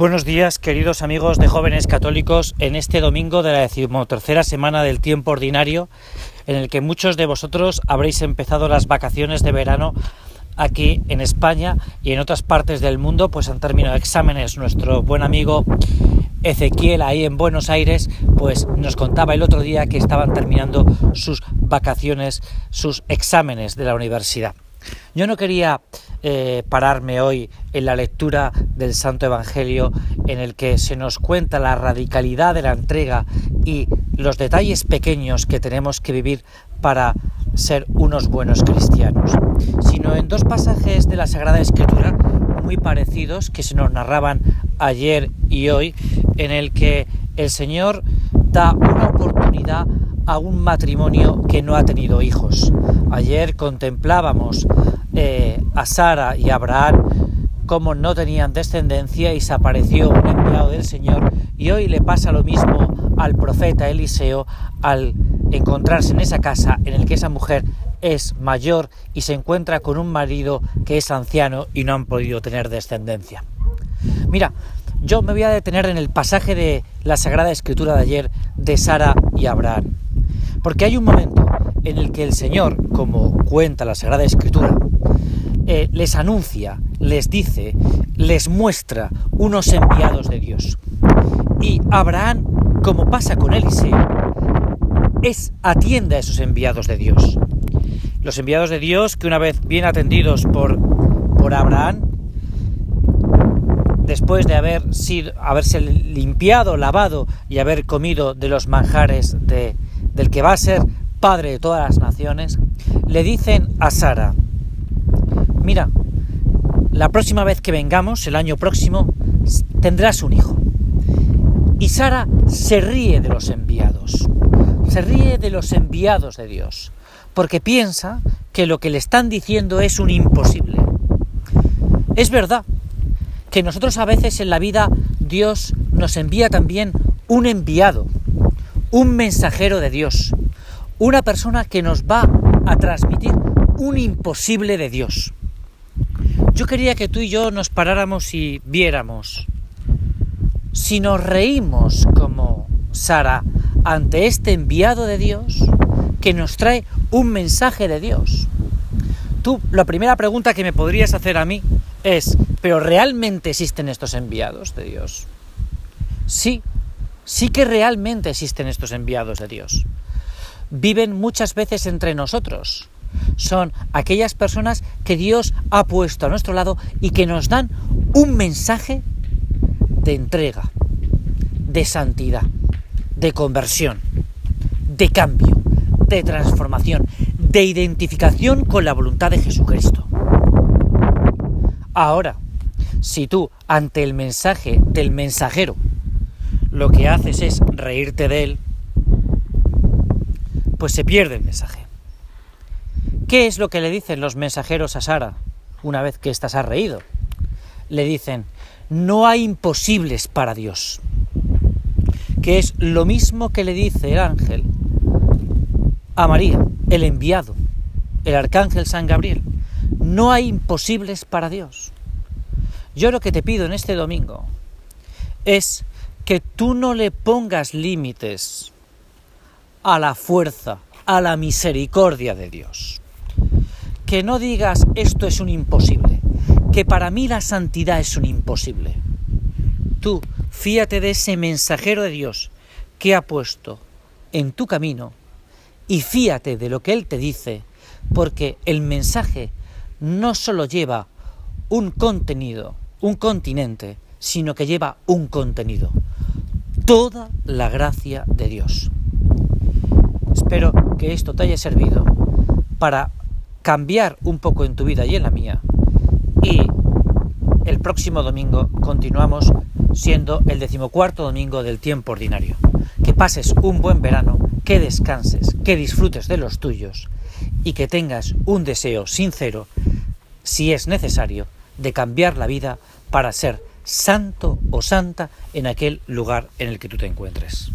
Buenos días, queridos amigos de jóvenes católicos, en este domingo de la decimotercera semana del tiempo ordinario, en el que muchos de vosotros habréis empezado las vacaciones de verano aquí en España y en otras partes del mundo, pues han terminado exámenes. Nuestro buen amigo Ezequiel ahí en Buenos Aires, pues nos contaba el otro día que estaban terminando sus vacaciones, sus exámenes de la universidad. Yo no quería eh, pararme hoy en la lectura del Santo Evangelio en el que se nos cuenta la radicalidad de la entrega y los detalles pequeños que tenemos que vivir para ser unos buenos cristianos, sino en dos pasajes de la Sagrada Escritura muy parecidos que se nos narraban ayer y hoy, en el que el Señor da una oportunidad a un matrimonio que no ha tenido hijos. Ayer contemplábamos eh, a Sara y Abraham como no tenían descendencia y se apareció un enviado del Señor y hoy le pasa lo mismo al profeta Eliseo al encontrarse en esa casa en el que esa mujer es mayor y se encuentra con un marido que es anciano y no han podido tener descendencia. Mira, yo me voy a detener en el pasaje de la Sagrada Escritura de ayer de Sara y Abraham. Porque hay un momento en el que el Señor, como cuenta la Sagrada Escritura, eh, les anuncia, les dice, les muestra unos enviados de Dios. Y Abraham, como pasa con Eliseo, es atiende a esos enviados de Dios. Los enviados de Dios que una vez bien atendidos por, por Abraham, después de haber sido, haberse limpiado, lavado y haber comido de los manjares de, del que va a ser padre de todas las naciones, le dicen a Sara, mira, la próxima vez que vengamos, el año próximo, tendrás un hijo. Y Sara se ríe de los enviados, se ríe de los enviados de Dios, porque piensa que lo que le están diciendo es un imposible. Es verdad que nosotros a veces en la vida Dios nos envía también un enviado, un mensajero de Dios, una persona que nos va a transmitir un imposible de Dios. Yo quería que tú y yo nos paráramos y viéramos si nos reímos como Sara ante este enviado de Dios que nos trae un mensaje de Dios. Tú, la primera pregunta que me podrías hacer a mí es, ¿pero realmente existen estos enviados de Dios? Sí, sí que realmente existen estos enviados de Dios. Viven muchas veces entre nosotros. Son aquellas personas que Dios ha puesto a nuestro lado y que nos dan un mensaje de entrega, de santidad, de conversión, de cambio, de transformación, de identificación con la voluntad de Jesucristo. Ahora, si tú ante el mensaje del mensajero lo que haces es reírte de él, pues se pierde el mensaje. ¿Qué es lo que le dicen los mensajeros a Sara una vez que ésta se ha reído? Le dicen, no hay imposibles para Dios, que es lo mismo que le dice el ángel a María, el enviado, el arcángel San Gabriel. No hay imposibles para Dios. Yo lo que te pido en este domingo es que tú no le pongas límites a la fuerza, a la misericordia de Dios. Que no digas esto es un imposible, que para mí la santidad es un imposible. Tú fíate de ese mensajero de Dios que ha puesto en tu camino y fíate de lo que Él te dice, porque el mensaje no solo lleva un contenido, un continente, sino que lleva un contenido toda la gracia de Dios. Espero que esto te haya servido para cambiar un poco en tu vida y en la mía. Y el próximo domingo continuamos siendo el decimocuarto domingo del tiempo ordinario. Que pases un buen verano, que descanses, que disfrutes de los tuyos y que tengas un deseo sincero, si es necesario, de cambiar la vida para ser santo o santa en aquel lugar en el que tú te encuentres.